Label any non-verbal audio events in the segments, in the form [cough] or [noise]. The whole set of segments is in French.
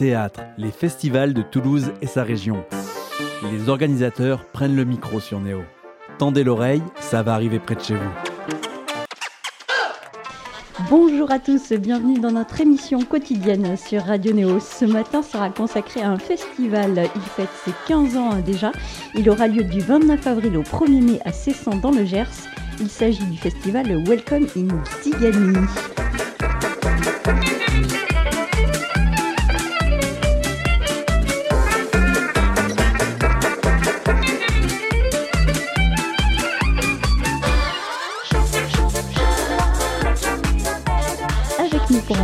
Théâtre, les festivals de Toulouse et sa région. Les organisateurs prennent le micro sur Néo. Tendez l'oreille, ça va arriver près de chez vous. Bonjour à tous, bienvenue dans notre émission quotidienne sur Radio Néo. Ce matin sera consacré à un festival. Il fête ses 15 ans déjà. Il aura lieu du 29 avril au 1er mai à Cessan dans le Gers. Il s'agit du festival Welcome in Zigani.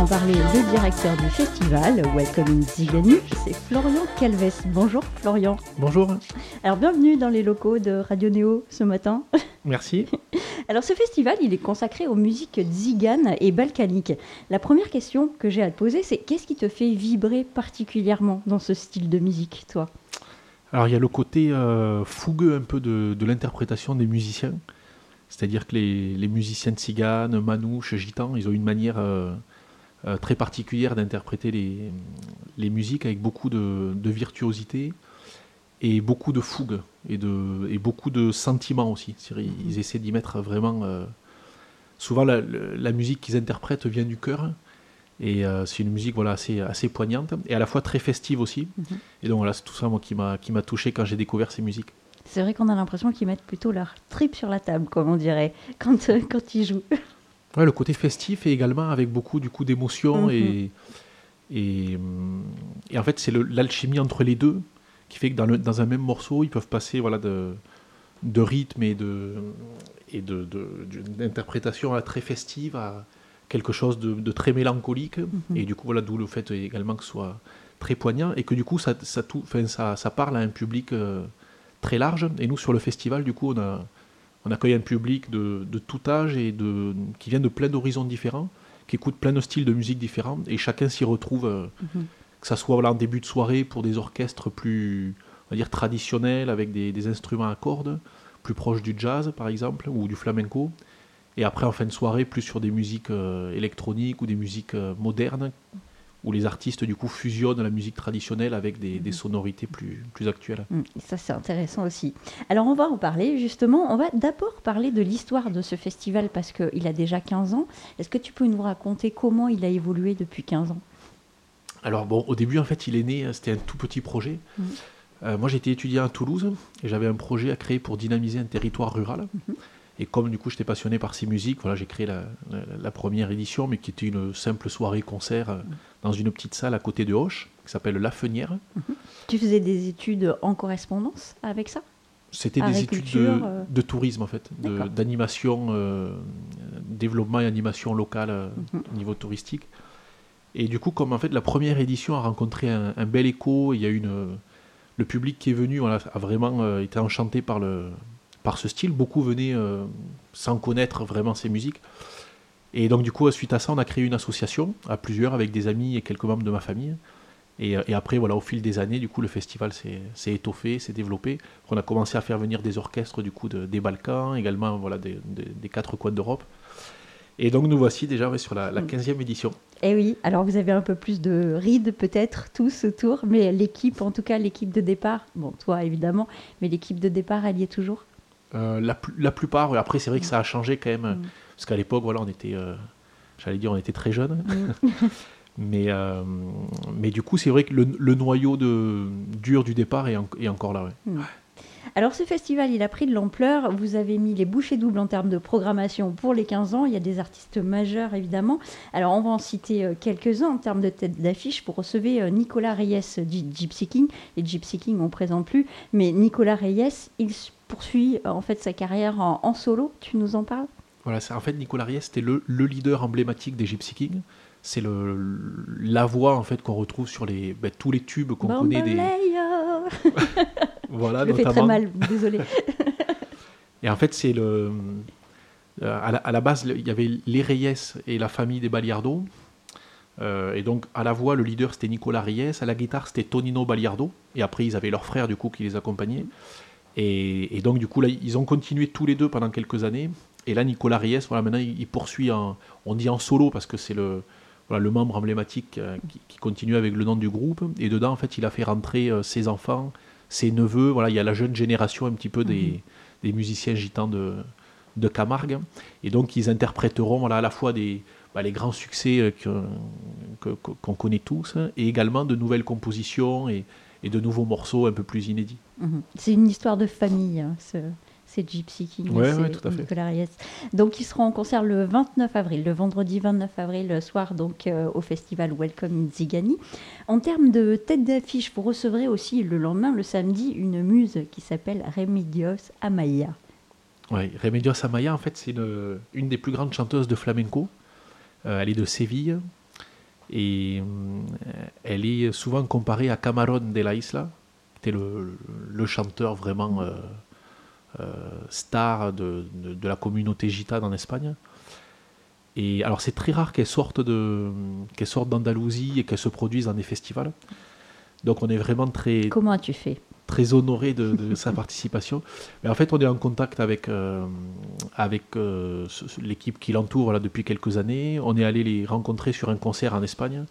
En parler, le directeur du festival Welcome in Zigani, c'est Florian Calves. Bonjour Florian. Bonjour, Alors bienvenue dans les locaux de Radio Néo ce matin. merci. [laughs] Alors ce festival, il est consacré aux musiques tziganes et balkaniques. La première question que j'ai à te poser, c'est qu'est-ce qui te fait vibrer particulièrement dans ce style de musique, toi? Alors il y a le côté euh, fougueux un peu de, de l'interprétation des musiciens. C'est-à-dire que les, les musiciens tziganes, manouches, gitans, ils ont une manière euh, euh, très particulière d'interpréter les, les musiques avec beaucoup de, de virtuosité et beaucoup de fougue et, de, et beaucoup de sentiments aussi. C'est-à-dire, Ils, ils essaient d'y mettre vraiment... euh, souvent la, musique qu'ils interprètent vient du cœur et euh, c'est une musique voilà, assez, assez poignante et à la fois très festive aussi. Mhm. Et donc voilà, c'est tout ça moi, qui m'a qui m'a touché quand j'ai découvert ces musiques. C'est vrai qu'on a l'impression qu'ils mettent plutôt leur trip sur la table, comme on dirait, quand, euh, quand ils jouent. Ouais, le côté festif et également avec beaucoup du coup d'émotion Mhm. et, et, hum, et en fait c'est l'alchimie entre les deux qui fait que dans, le- dans un même morceau ils peuvent passer voilà de, de rythme et de et de, de- d'une interprétation à très festive à quelque chose de, de très mélancolique Mhm. et du coup voilà d'où le fait également que ce soit très poignant et que du coup ça ça, tout, ça, ça parle à un public euh, très large et nous sur le festival du coup on a on accueille un public de, de tout âge et de, qui vient de plein d'horizons différents, qui écoute plein de styles de musique différents, et chacun s'y retrouve, euh, Mhm. que ça soit voilà, en début de soirée pour des orchestres plus on va dire, traditionnels, avec des, des instruments à cordes, plus proches du jazz par exemple, ou du flamenco, et après en fin de soirée plus sur des musiques euh, électroniques ou des musiques euh, modernes, où les artistes du coup fusionnent la musique traditionnelle avec des, des sonorités plus, plus actuelles. Mm, Ça, c'est intéressant aussi. Alors, on va en parler, justement. On va d'abord parler de l'histoire de ce festival, parce qu'il a déjà 15 ans. Est-ce que tu peux nous raconter comment il a évolué depuis 15 ans? Alors bon, au début en fait il est né, euh, c'était un tout petit projet. Mhm. Euh, moi j'étais étudiant à Toulouse et j'avais un projet à créer pour dynamiser un territoire rural. Mhm. Et comme du coup j'étais passionné par ces musiques, voilà, j'ai créé la, la- la première édition, mais qui était une simple soirée-concert euh, dans une petite salle à côté de Hoche, qui s'appelle La Fenière. Tu faisais des études en correspondance avec ça? C'était des études de, euh. de tourisme en fait, d'animation, euh, développement et animation locale euh, Mhm. au niveau touristique. Et du coup, comme en fait la première édition a rencontré un, un bel écho, il y a une, le public qui est venu voilà, a vraiment euh, été enchanté par, le, par ce style. Beaucoup venaient sans connaître vraiment ces musiques. Et donc du coup, suite à ça, on a créé une association à plusieurs avec des amis et quelques membres de ma famille. Et, euh, et après, voilà, au fil des années, du coup, le festival s'est étoffé, s'est développé. On a commencé à faire venir des orchestres du coup de- des Balkans, également voilà, des, des- des quatre coins d'Europe. Et donc nous voici déjà ouais, sur la, la Mm. 15e édition. Eh oui, alors vous avez un peu plus de rides peut-être tous autour, mais l'équipe, en tout cas l'équipe de départ, bon toi évidemment, mais l'équipe de départ, elle y est toujours? Euh, la, la plupart, après c'est vrai que ça a changé quand même, Mm. Parce qu'à l'époque, voilà, on était, euh, j'allais dire, on était très jeunes. Mm. [laughs] Mais, euh, mais du coup, c'est vrai que le, le noyau de, dur du départ est, en- est encore là. ouais. Alors ce festival, il a pris de l'ampleur. Vous avez mis les bouchées doubles en termes de programmation pour les 15 ans. Il y a des artistes majeurs, évidemment. Alors on va en citer euh, quelques-uns en termes de tête d'affiche. Vous recevez Nicolas Reyes du Gypsy King. Les Gypsy King, on ne présente plus. Mais Nicolas Reyes, il poursuit en fait sa carrière en, en solo. Tu nous en parles? Voilà, c'est- en fait, Nicolas Ries, c'était le, le leader emblématique des Gypsy Kings. C'est la voix en fait qu'on retrouve sur les, ben, tous les tubes qu'on connaît des, [laughs] voilà, Je le fais très notamment. mal, désolé. [laughs] Et en fait, c'est le. euh, à, la, à la base, il y avait les Reyes et la famille des Baliardo. Euh, et donc, à la voix, le leader c'était Nicolas Reyes. À la guitare, c'était Tonino Baliardo. Et après, ils avaient leur frère, du coup, qui les accompagnait. Et, et donc, du coup, là, ils ont continué tous les deux pendant quelques années. Et là, Nicolas Reyes, voilà, maintenant, il, il poursuit en. On dit en solo parce que c'est le. voilà, le membre emblématique euh, qui, qui continue avec le nom du groupe. Et dedans, en fait, il a fait rentrer euh, ses enfants, ses neveux. Voilà, il y a la jeune génération un petit peu des, des musiciens gitans de, de Camargue. Et donc, ils interpréteront voilà, à la fois des, bah, les grands succès euh, que- qu'on connaît tous et également de nouvelles compositions et, et de nouveaux morceaux un peu plus inédits. Mhm. C'est une histoire de famille, hein, ce, ces Gypsy Kings. Ouais, ouais, ces tout à fait. Nicolas Reyes. Donc, ils seront en concert le 29 avril, le vendredi 29 avril le soir, donc euh, au festival Welcome in Zigani. En termes de tête d'affiche, vous recevrez aussi le lendemain, le samedi, une muse qui s'appelle Remedios Amaya. Ouais, Remedios Amaya, en fait, c'est une, une des plus grandes chanteuses de flamenco. Euh, elle est de Séville et euh, elle est souvent comparée à Camarón de la Isla, qui était le, le chanteur vraiment euh, euh, star de, de- de la communauté gitane en Espagne. Et alors, c'est très rare qu'elle sorte de qu'elle sorte d'Andalousie et qu'elle se produise dans des festivals. Donc, on est vraiment très, Comment as-tu fait? très honoré de, de sa participation. Mais en fait, on est en contact avec, euh, avec euh, l'équipe qui l'entoure là, depuis quelques années. On est allé les rencontrer sur un concert en Espagne.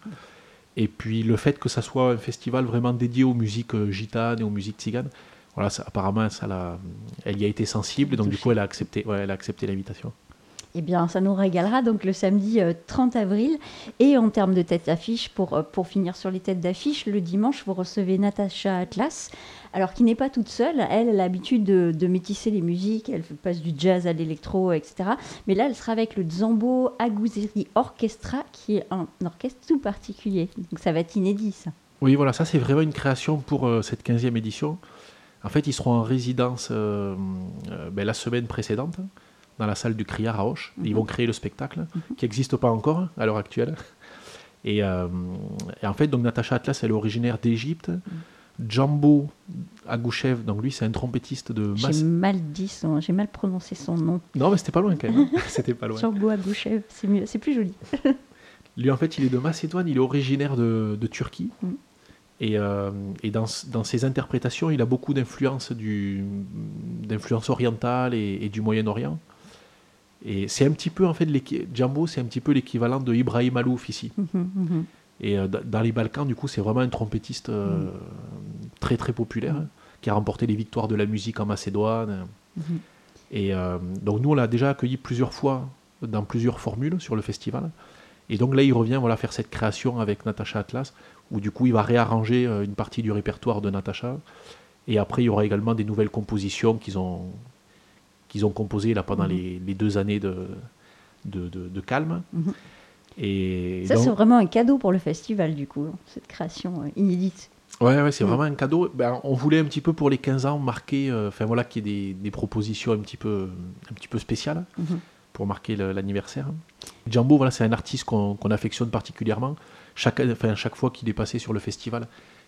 Et puis le fait que ça soit un festival vraiment dédié aux musiques euh, gitanes et aux musiques tziganes, voilà, ça, apparemment, ça elle y a été sensible. Donc du coup, elle a accepté, ouais, elle a accepté l'invitation. Eh bien, ça nous régalera donc le samedi euh, 30 avril. Et en termes de tête d'affiche, pour, euh, pour finir sur les têtes d'affiche, le dimanche, vous recevez Natacha Atlas, alors qui n'est pas toute seule. Elle, elle a l'habitude de, de métisser les musiques, elle passe du jazz à l'électro, etc. Mais là, elle sera avec le Zambo Aguzeri Orchestra, qui est un orchestre tout particulier. Donc ça va être inédit, ça. Oui, voilà, ça c'est vraiment une création pour euh, cette 15e édition. En fait, ils seront en résidence euh, euh, ben, la semaine précédente dans la salle du Criard à Auch. Ils vont créer le spectacle qui n'existe pas encore à l'heure actuelle. Et, euh, et en fait, donc Natacha Atlas, elle est originaire d'Égypte. Djambo Agouchev, donc lui, c'est un trompettiste de J'ai Mas... mal dit son, j'ai mal prononcé son nom. Non, mais c'était pas loin quand même. hein. [laughs] c'était pas loin. Django Agouchev, c'est mieux, c'est plus joli. Lui, en fait, il est de Macédoine, il est originaire de, de Turquie. Mm. Et, euh, et dans, dans ses interprétations, il a beaucoup d'influence du d'influence orientale et, et du Moyen-Orient. Et c'est un petit peu, en fait, Djambo, c'est un petit peu l'équivalent de Ibrahim Alouf ici. Mhm, mhm. Et euh, dans les Balkans, du coup, c'est vraiment un trompettiste euh, très très populaire, hein, qui a remporté les victoires de la musique en Macédoine. Mhm. Et donc nous, on l'a déjà accueilli plusieurs fois dans plusieurs formules sur le festival. Et donc là, il revient voilà, faire cette création avec Natacha Atlas, où du coup, il va réarranger euh, une partie du répertoire de Natacha. Et après, il y aura également des nouvelles compositions qu'ils ont, qu'ils ont composées là, pendant Mhm. les, les deux années de, de, de- de calme. Mhm. Et Ça, donc- c'est vraiment un cadeau pour le festival, du coup, cette création euh, inédite. Ouais, ouais, c'est Mm. vraiment un cadeau. Ben, on voulait un petit peu pour les 15 ans marquer, euh, enfin voilà, qu'il y ait des, des propositions un petit peu, un petit peu spéciales Mhm. pour marquer l'anniversaire. Djambo, voilà, c'est un artiste qu'on qu'on affectionne particulièrement. Chaque, fois qu'il est passé sur le festival,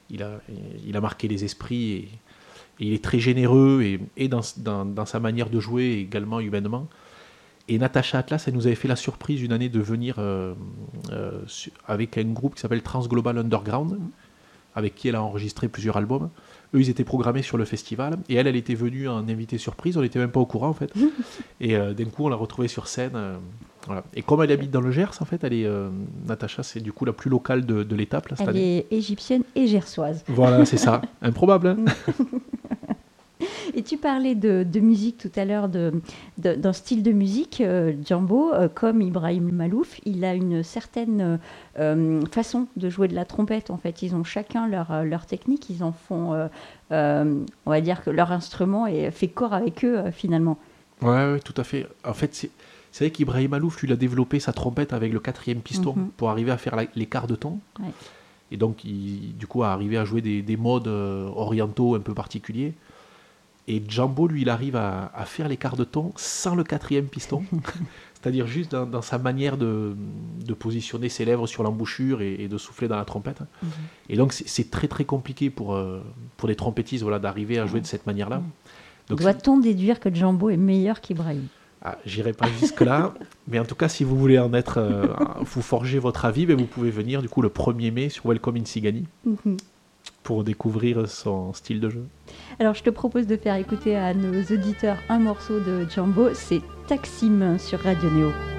il a, marqué les esprits et, il est très généreux et, dans, sa manière de jouer également humainement. Et Natacha Atlas, elle nous avait fait la surprise une année de venir euh, euh, avec un groupe qui s'appelle Transglobal Underground, avec qui elle a enregistré plusieurs albums. Eux, ils étaient programmés sur le festival, et elle, elle était venue en invité surprise, on n'était même pas au courant en fait. [laughs] et euh, d'un coup, on l'a retrouvée sur scène. euh, voilà. Et comme elle habite dans le Gers, en fait, elle est, euh, Natacha, c'est du coup la plus locale de, de l'étape là, cette Elle année. est égyptienne et gersoise. Voilà, c'est ça. [laughs] Improbable. hein [laughs] Et tu parlais de, de musique tout à l'heure, d'un style de musique, euh, Djambo, euh, comme Ibrahim Malouf, il a une certaine euh, façon de jouer de la trompette. En fait, ils ont chacun leur, euh, leur technique, ils en font, on va dire que leur instrument est, fait corps avec eux finalement. Ouais, ouais, tout à fait. En fait, c'est c'est vrai qu'Ibrahim Alouf, lui, il a développé sa trompette avec le quatrième piston Mhm. pour arriver à faire quarts de ton. Ouais. Et donc, il, du coup, a arrivé à jouer des, des modes orientaux un peu particuliers. Et Djambo, lui, il arrive à, à faire les quarts de ton sans le quatrième piston. [laughs] C'est-à-dire juste dans, dans sa manière de, de positionner ses lèvres sur l'embouchure et, et de souffler dans la trompette. Et donc, c'est- très, très compliqué pour, euh, pour des trompettistes voilà, d'arriver à jouer de cette manière-là. C'est- Doit-on déduire que Djambo est meilleur qu'Ibrahim? Ah, J'irai pas jusque-là, [laughs] mais en tout cas, si vous voulez en être, euh, vous forger votre avis, ben, vous pouvez venir du coup le 1er mai sur Welcome in Sigani découvrir son style de jeu. Alors, je te propose de faire écouter à nos auditeurs un morceau de Djambo, c'est Taksim sur Radio Néo.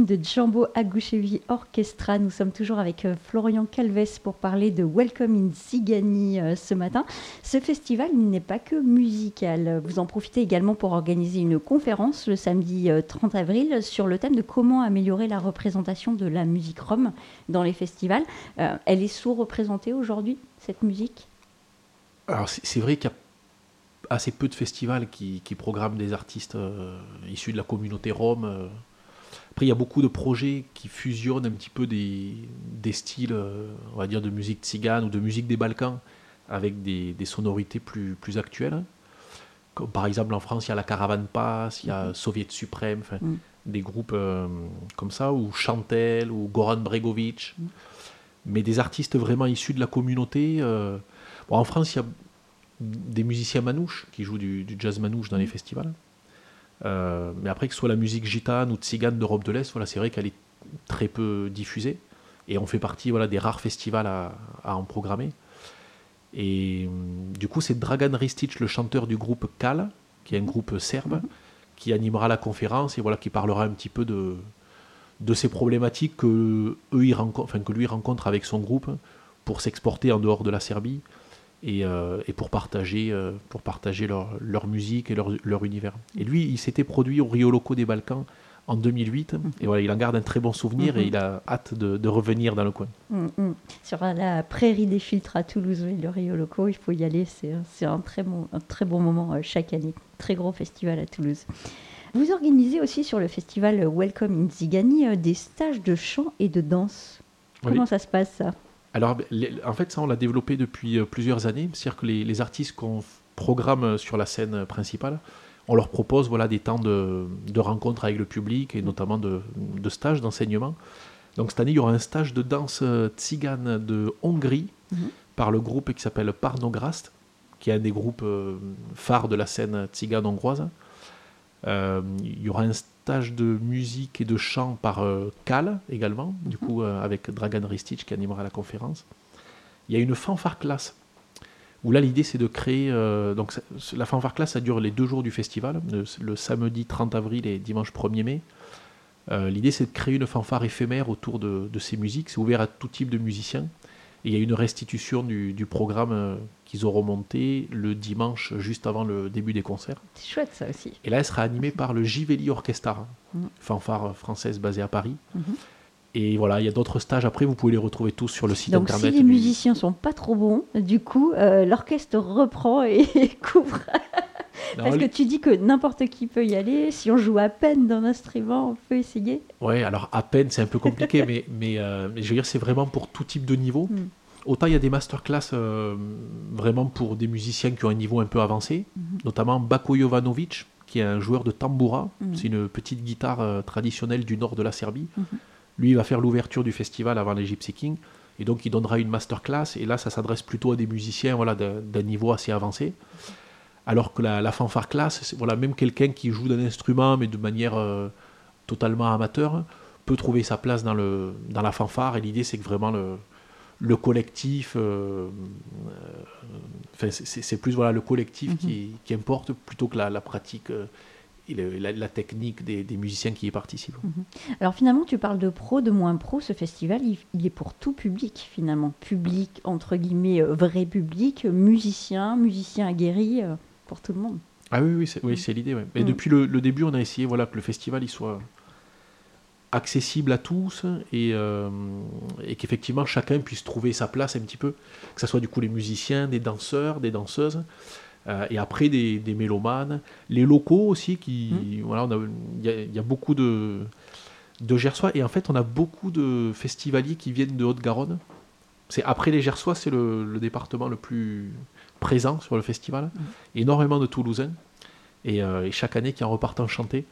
De Djambo Agouchevi Orchestra. Nous sommes toujours avec euh, Florian Calves pour parler de Welcome in Zigani euh, ce matin. Ce festival n'est pas que musical. Vous en profitez également pour organiser une conférence le samedi 30 avril sur le thème de comment améliorer la représentation de la musique rome dans les festivals. elle est sous-représentée aujourd'hui, cette musique? Alors c'est vrai qu'il y a assez peu de festivals qui, programment des artistes euh, issus de la communauté rome. Euh. Après, il y a beaucoup de projets qui fusionnent un petit peu des, styles, euh, on va dire, de musique tzigane ou de musique des Balkans avec des, sonorités plus, plus actuelles. Comme par exemple, en France, il y a la Caravane Pass, il y a mm-hmm. Soviet Suprême, mm. des groupes comme ça, ou Chantel, ou Goran Bregovic. Mm. Mais des artistes vraiment issus de la communauté. en France, il y a des musiciens manouches qui jouent du, jazz manouche dans les mm. festivals. Euh, mais après, que ce soit la musique gitane ou tzigane d'Europe de l'Est, voilà, c'est vrai qu'elle est très peu diffusée. Et on fait partie voilà, des rares festivals à, en programmer. Et mm, du coup, c'est Dragan Ristic, le chanteur du groupe Kal, qui est un groupe serbe, mm. qui animera la conférence et voilà, qui parlera un petit peu de, de ces problématiques que, eux, enfin, que lui rencontre avec son groupe pour s'exporter en dehors de la Serbie euh, et, pour partager, euh, pour partager leur, leur, musique et leur, leur, univers. Et lui, il s'était produit au Rio Loco des Balkans en 2008. Et voilà, il en garde un très bon souvenir et mhm. il a hâte de, de revenir dans le coin. Mm, mm. Sur la prairie des filtres à Toulouse, le Rio Loco, il faut y aller. C'est un, très bon, un très bon moment euh, chaque année. Très gros festival à Toulouse. Vous organisez aussi sur le festival Welcome in Zigani des stages de chant et de danse. Comment ça se passe ça? Alors, en fait, ça, on l'a développé depuis euh, plusieurs années. C'est-à-dire que les, artistes qu'on programme euh, sur la scène principale, on leur propose voilà, des temps de, rencontres avec le public et notamment de, stages d'enseignement. Donc, cette année, il y aura un stage de danse euh, tzigane de Hongrie mhm. par le groupe qui s'appelle Parnograst, qui est un des groupes phares de la scène tzigane hongroise. il y aura un de musique et de chant par euh, Cal également, du mhm. coup euh, avec Dragan Ristic qui animera la conférence. Il y a une fanfare classe où là l'idée c'est de créer euh, donc la fanfare classe ça dure les deux jours du festival le, samedi 30 avril et dimanche 1er mai l'idée c'est de créer une fanfare éphémère autour de, de ces musiques c'est ouvert à tout type de musiciens il y a une restitution du, du programme qu'ils auront monté le dimanche juste avant le début des concerts. C'est chouette ça aussi. Et là, elle sera animée par le Givelli Orchestra, mm. fanfare française basée à Paris. Mm-hmm. Et voilà, il y a d'autres stages. Après, vous pouvez les retrouver tous sur le site Donc, internet. Si les musiciens sont pas trop bons, du coup, euh, l'orchestre reprend et [laughs] couvre. Parce que tu dis que n'importe qui peut y aller. Si on joue à peine d'un instrument, on peut essayer. Ouais, alors à peine, c'est un peu compliqué, [laughs] mais, mais, euh, mais, je veux dire, c'est vraiment pour tout type de niveau. Mm. Autant il y a des masterclass euh, vraiment pour des musiciens qui ont un niveau un peu avancé, mhm. notamment Bako Jovanovic, qui est un joueur de tamboura. Mhm. C'est une petite guitare euh, traditionnelle du nord de la Serbie. Mhm. Lui, il va faire l'ouverture du festival avant les Gypsy Kings. Et donc, il donnera une masterclass. Et là, ça s'adresse plutôt à des musiciens voilà, d'un niveau assez avancé. Alors que la, fanfare classe, voilà, même quelqu'un qui joue d'un instrument, mais de manière euh, totalement amateur, peut trouver sa place dans, le, dans la fanfare. Et l'idée, c'est que vraiment le, le collectif, euh, euh, c'est plus voilà, le collectif qui, mhm. importe plutôt que la, pratique et la, technique des, musiciens qui y participent. Mhm. Alors finalement, tu parles de pro, de moins pro. Ce festival, il, est pour tout public finalement. Public, entre guillemets, vrai public, musicien, musicien aguerri, pour tout le monde. Ah oui, oui, c'est oui, l'idée. Et mhm. depuis le, le, début, on a essayé voilà, que le festival il soit accessible à tous et, euh, et qu'effectivement chacun puisse trouver sa place un petit peu, que ce soit du coup les musiciens, des danseurs, des danseuses, euh, et après des, des, mélomanes, les locaux aussi, qui mmh. voilà, il y, a beaucoup de, de Gersois, et en fait on a beaucoup de festivaliers qui viennent de Haute-Garonne. C'est après les Gersois, c'est le, département le plus présent sur le festival, mmh. énormément de Toulousains. Euh, et, chaque année qui en repartent enchantés.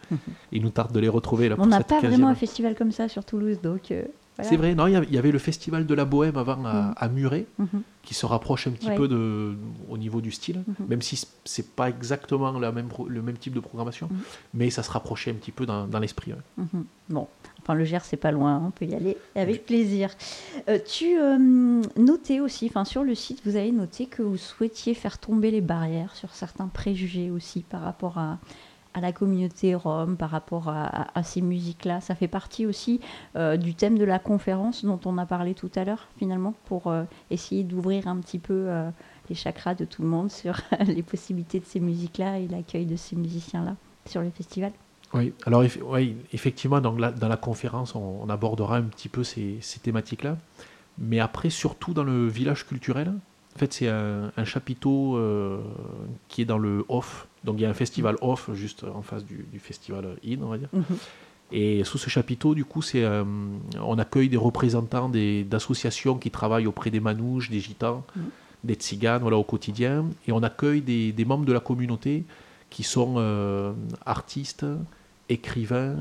il nous tarde de les retrouver. Là, On n'a pas vraiment un festival comme ça sur Toulouse, donc. Euh, c'est vrai, non, il y avait le festival de la Bohème avant à, mhm. Muret, mhm. qui se rapproche un petit peu de, au niveau du style, mhm. même si c'est pas exactement la même, le même type de programmation, mais ça se rapprochait un petit peu dans, dans l'esprit. Bon, Enfin, le Gers, c'est pas loin, on peut y aller avec plaisir. Euh, tu euh, notais aussi, enfin, sur le site, vous avez noté que vous souhaitiez faire tomber les barrières sur certains préjugés aussi par rapport à, à la communauté rome par rapport à, ces musiques-là. Ça fait partie aussi du thème de la conférence dont on a parlé tout à l'heure, finalement, pour essayer d'ouvrir un petit peu les chakras de tout le monde sur [laughs] les possibilités de ces musiques-là et l'accueil de ces musiciens-là sur le festival. Oui, alors oui, effectivement, dans la, conférence, on, abordera un petit peu ces thématiques-là. Mais après, surtout dans le village culturel, en fait, c'est un, chapiteau euh, qui est dans le off. Donc, il y a un festival off juste en face du, festival in, on va dire. Mhm. Et sous ce chapiteau, du coup, c'est, euh, on accueille des représentants d'associations qui travaillent auprès des manouches, des gitans, mhm. des tziganes, voilà, au quotidien. Et on accueille des, des membres de la communauté qui sont euh, artistes, écrivains,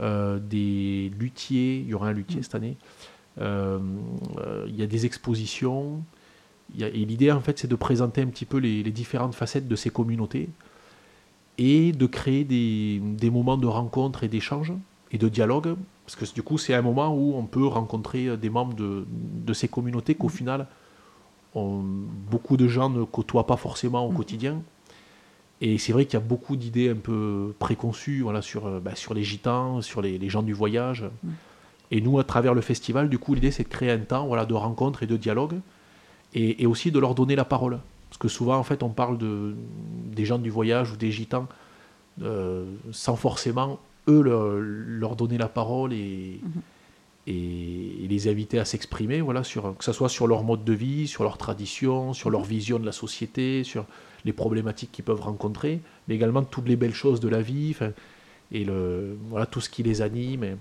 euh, des luthiers, il y aura un luthier cette année, il y a des expositions, et l'idée en fait c'est de présenter un petit peu les, différentes facettes de ces communautés et de créer des, moments de rencontre et d'échange et de dialogue, parce que du coup c'est un moment où on peut rencontrer des membres de, ces communautés qu'au final beaucoup de gens ne côtoient pas forcément au quotidien. Et c'est vrai qu'il y a beaucoup d'idées un peu préconçues voilà, sur, euh, bah, sur les gitans, sur les, gens du voyage. Mm. Et nous, à travers le festival, du coup, l'idée, c'est de créer un temps voilà, de rencontre et de dialogue, et, aussi de leur donner la parole. Parce que souvent, en fait, on parle de, des gens du voyage ou des gitans euh, sans forcément, eux, leur, donner la parole et, mm-hmm. et, les inviter à s'exprimer, voilà, sur, que ce soit sur leur mode de vie, sur leur tradition, sur leur mm-hmm. vision de la société, sur les problématiques qu'ils peuvent rencontrer, mais également toutes les belles choses de la vie, et le, voilà, tout ce qui les anime.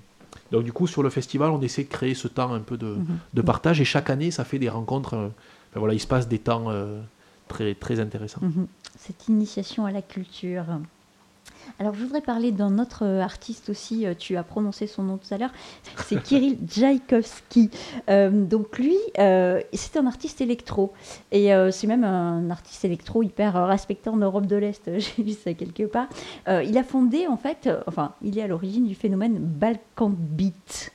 Donc du coup, sur le festival, on essaie de créer ce temps un peu de, mhm. partage, et chaque année, ça fait des rencontres, euh, voilà, il se passe des temps euh, très, très intéressants. Mhm. Cette initiation à la culture. Alors, je voudrais parler d'un autre euh, artiste aussi, euh, tu as prononcé son nom tout à l'heure, c'est [laughs] Kirill Tchaïkovski. Euh, donc, lui, c'est un artiste électro. Et c'est même un artiste électro hyper respecté en Europe de l'Est, [laughs] j'ai vu ça quelque part. il a fondé, en fait, enfin, il est à l'origine du phénomène Balkan Beat.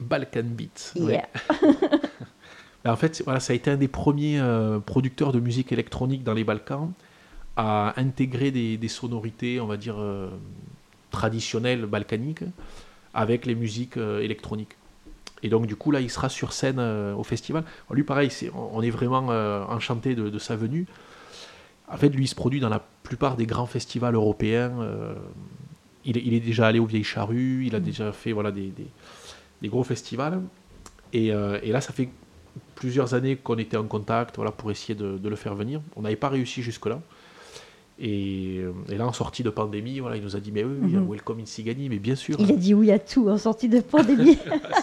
Balkan Beat, oui. [laughs] en fait, voilà, ça a été un des premiers producteurs de musique électronique dans les Balkans à intégrer des, sonorités, on va dire, euh, traditionnelles balkaniques avec les musiques euh, électroniques. Et donc, du coup, là, il sera sur scène euh, au festival. lui, pareil, on est vraiment enchanté de, sa venue. En fait, lui, il se produit dans la plupart des grands festivals européens. Il, est déjà allé aux Vieilles Charrues, il a mmh. déjà fait voilà, des, gros festivals. Et, là, ça fait plusieurs années qu'on était en contact voilà, pour essayer de, de le faire venir. On n'avait pas réussi jusque-là. Euh, et, là, en sortie de pandémie, voilà, il nous a dit Mais oui, il y a mhm. Welcome in Sigani, mais bien sûr. Il a dit oui à tout en sortie de pandémie.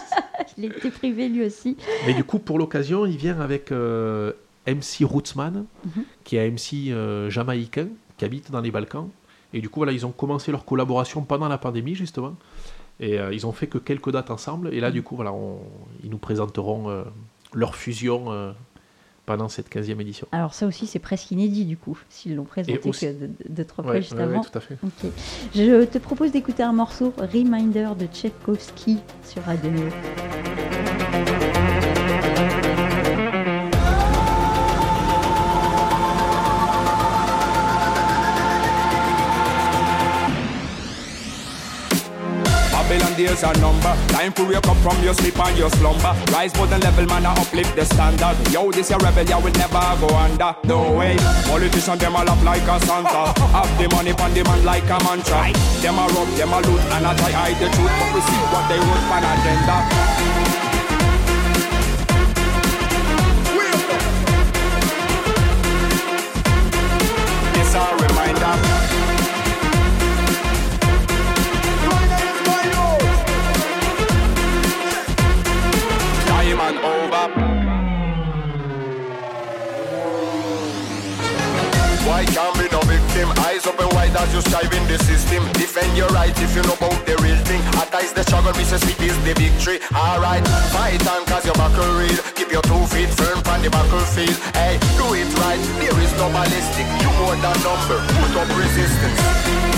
[laughs] il était privé lui aussi. Mais du coup, pour l'occasion, il vient avec euh, MC Rootsman, mhm. qui est un MC euh, jamaïcain, qui habite dans les Balkans. Et du coup, voilà, ils ont commencé leur collaboration pendant la pandémie, justement. Et ils ont fait que quelques dates ensemble. Et là, mhm. du coup, voilà, ils nous présenteront leur fusion pendant cette 15e édition. Alors ça aussi c'est presque inédit du coup, s'ils l'ont présenté que de, trois fois juste avant. tout à fait. Je te propose d'écouter un morceau Reminder de Tchaikovsky sur Radio days are number. Time to wake up from your sleep and your slumber. Rise more than level, man, I uplift the standard. Yo, this your rebel, will never go under. No way. Politicians, them all up like a Santa. Have the money on demand like a mantra. Them a rob, them a loot, and I try hide the truth. But we see what they wrote for agenda. As you strive in the system. Defend your rights if you know about the real thing. Attack the struggle, Mr. Sweet is the victory. Alright, fight on cause your buckle real. Keep your two feet firm on the battlefield. Hey, do it right, there is no ballistic. You more than number, put up resistance.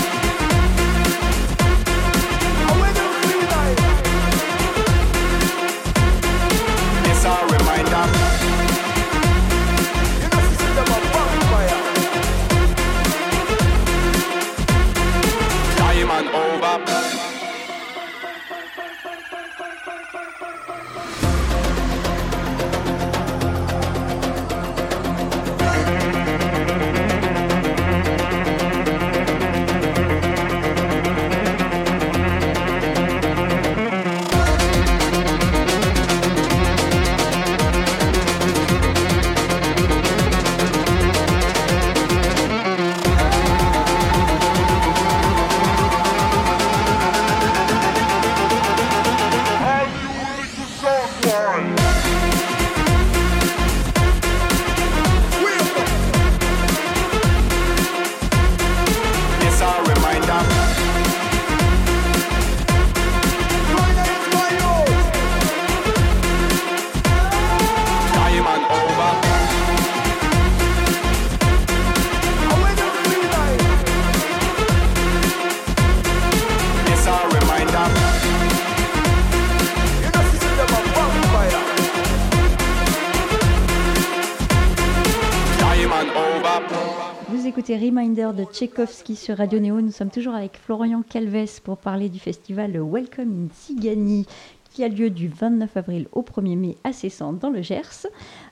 Reminder de Tchaïkovski sur Radio Néo. Nous sommes toujours avec Florian Calves pour parler du festival Welcome in Tsigani qui a lieu du 29 avril au 1er mai à Cessan dans le Gers.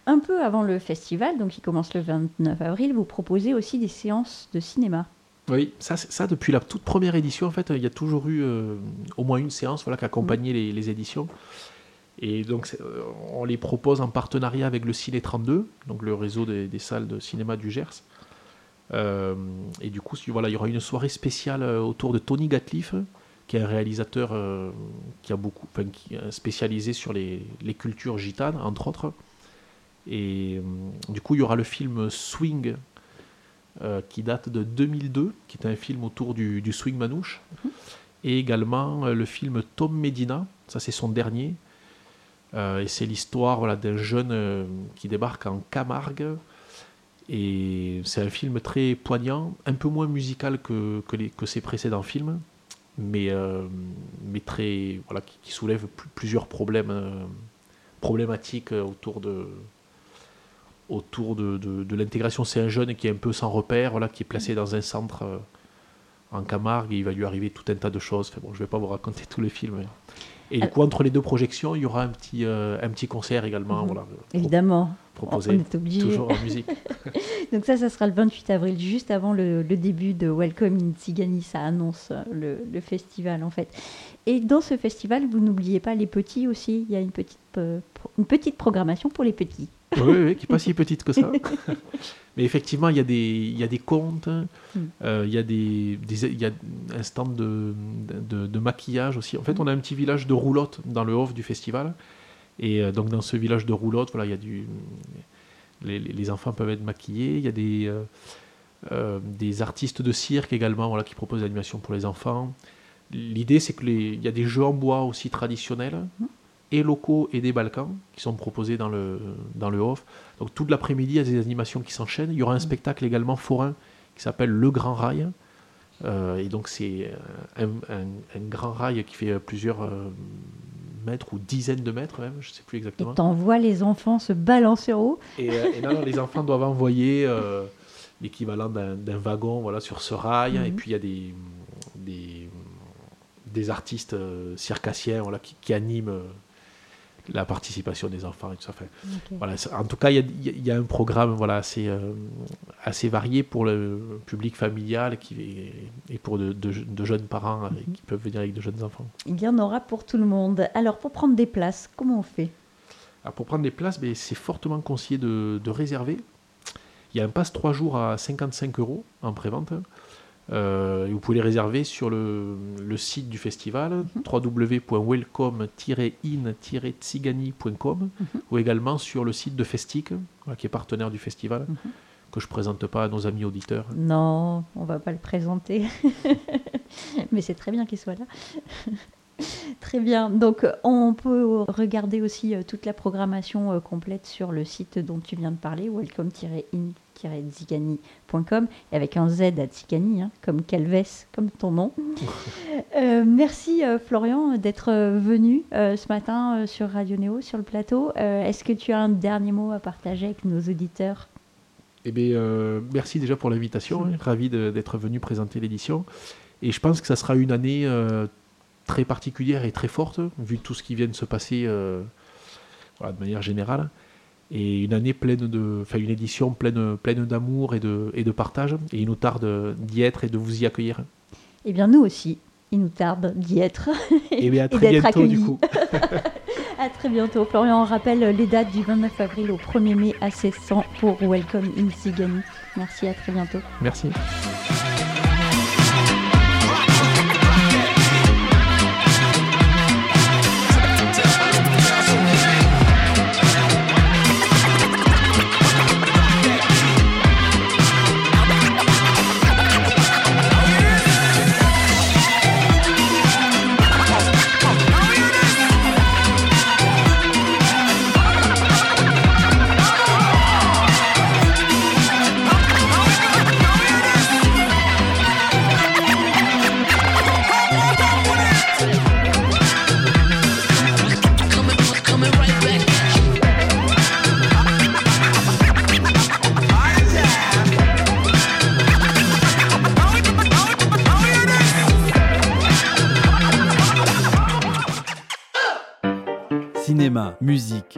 Un peu avant le festival, donc qui commence le 29 avril, vous proposez aussi des séances de cinéma. Oui, ça, ça depuis la toute première édition, en fait, il y a toujours eu euh, au moins une séance voilà, qui accompagnait les, les, éditions. Et donc, euh, on les propose en partenariat avec le Ciné 32, donc le réseau des, des salles de cinéma du Gers. Euh, et du coup, voilà, il y aura une soirée spéciale autour de Tony Gatliff, qui est un réalisateur euh, qui a beaucoup, enfin, qui est spécialisé sur les, les, cultures gitanes, entre autres. Et euh, du coup, il y aura le film Swing, euh, qui date de 2002, qui est un film autour du, du swing manouche. Mm -hmm. Et également le film Tom Medina, ça c'est son dernier. et c'est l'histoire voilà, d'un jeune qui débarque en Camargue. Et c'est un film très poignant, un peu moins musical que, ses précédents films mais, euh, très, qui, soulève plusieurs problèmes, euh, problématiques autour de, autour de, l'intégration. C'est un jeune qui est un peu sans repère, qui est placé dans un centre euh, en Camargue et il va lui arriver tout un tas de choses. Bon, je ne vais pas vous raconter [laughs] tous les films. Mais... Et du coup, entre les deux projections, il y aura un petit, euh, un petit concert également. Mmh. Voilà, Évidemment. Proposé on est obligé. toujours en musique. [laughs] Donc ça, ça sera le 28 avril, juste avant le, le début de Welcome in Tsigani. Ça annonce le, le, festival, en fait. Et dans ce festival, vous n'oubliez pas les petits aussi. Il y a une petite, euh, une petite programmation pour les petits. Oui, oui, qui n'est pas si petite que ça. [laughs] Mais effectivement, il y a des, il y a des contes, mm. euh, il, y a des, des, il y a un stand de, de, de, maquillage aussi. En fait, on a un petit village de roulotte dans le off du festival. Et euh, donc, dans ce village de roulotte, voilà, il y a du, les, les, enfants peuvent être maquillés. Il y a des, euh, euh, des artistes de cirque également voilà, qui proposent l'animation pour les enfants. L'idée, c'est qu'il y a des jeux en bois aussi traditionnels. Mm et locaux et des Balkans qui sont proposés dans le, dans le off. Donc toute l'après-midi, il y a des animations qui s'enchaînent. Il y aura un spectacle également forain qui s'appelle Le Grand Rail. Euh, et donc c'est un, un, un, grand rail qui fait plusieurs euh, mètres ou dizaines de mètres même, je ne sais plus exactement. Et t'envoies les enfants se balancer haut. Et, euh, et là, les enfants doivent envoyer euh, l'équivalent d'un wagon voilà, sur ce rail. Mm -hmm. Et puis il y a des, des, des artistes circassiens voilà, qui, qui animent la participation des enfants et tout ça. Enfin, okay. voilà, en tout cas, il y, y, a un programme voilà, assez, euh, assez varié pour le public familial qui, et pour de, de, de jeunes parents mm -hmm. qui peuvent venir avec de jeunes enfants. Il y en aura pour tout le monde. Alors, pour prendre des places, comment on fait? Alors, Pour prendre des places, ben, c'est fortement conseillé de, de, réserver. Il y a un passe 3 jours à 55 euros en prévente. Euh, vous pouvez les réserver sur le, le site du festival mm -hmm. www.welcome-in-tsigani.com mm -hmm. ou également sur le site de Festic, qui est partenaire du festival, mm -hmm. que je ne présente pas à nos amis auditeurs. Non, on ne va pas le présenter. [laughs] Mais c'est très bien qu'il soit là. [laughs] Très bien. Donc, on peut regarder aussi toute la programmation complète sur le site dont tu viens de parler, welcome-in zigani.com et avec un Z à Zigani, hein, comme Calves, comme ton nom. [laughs] euh, merci euh, Florian d'être venu euh, ce matin euh, sur Radio Néo, sur le plateau. Est-ce que tu as un dernier mot à partager avec nos auditeurs? Eh bien, merci déjà pour l'invitation. Ravi d'être venu présenter l'édition. Et je pense que ça sera une année très particulière et très forte, vu tout ce qui vient de se passer voilà, de manière générale et une année pleine de, enfin une édition pleine, pleine d'amour et de, et de partage. Et il nous tarde d'y être et de vous y accueillir. Eh bien, nous aussi, il nous tarde d'y être. Et, bien, à [laughs] très bientôt, accueillis. du coup. [laughs] à très bientôt. Florian, on rappelle les dates du 29 avril au 1er mai à 1600 pour Welcome in Sigani. Merci, à très bientôt. Merci.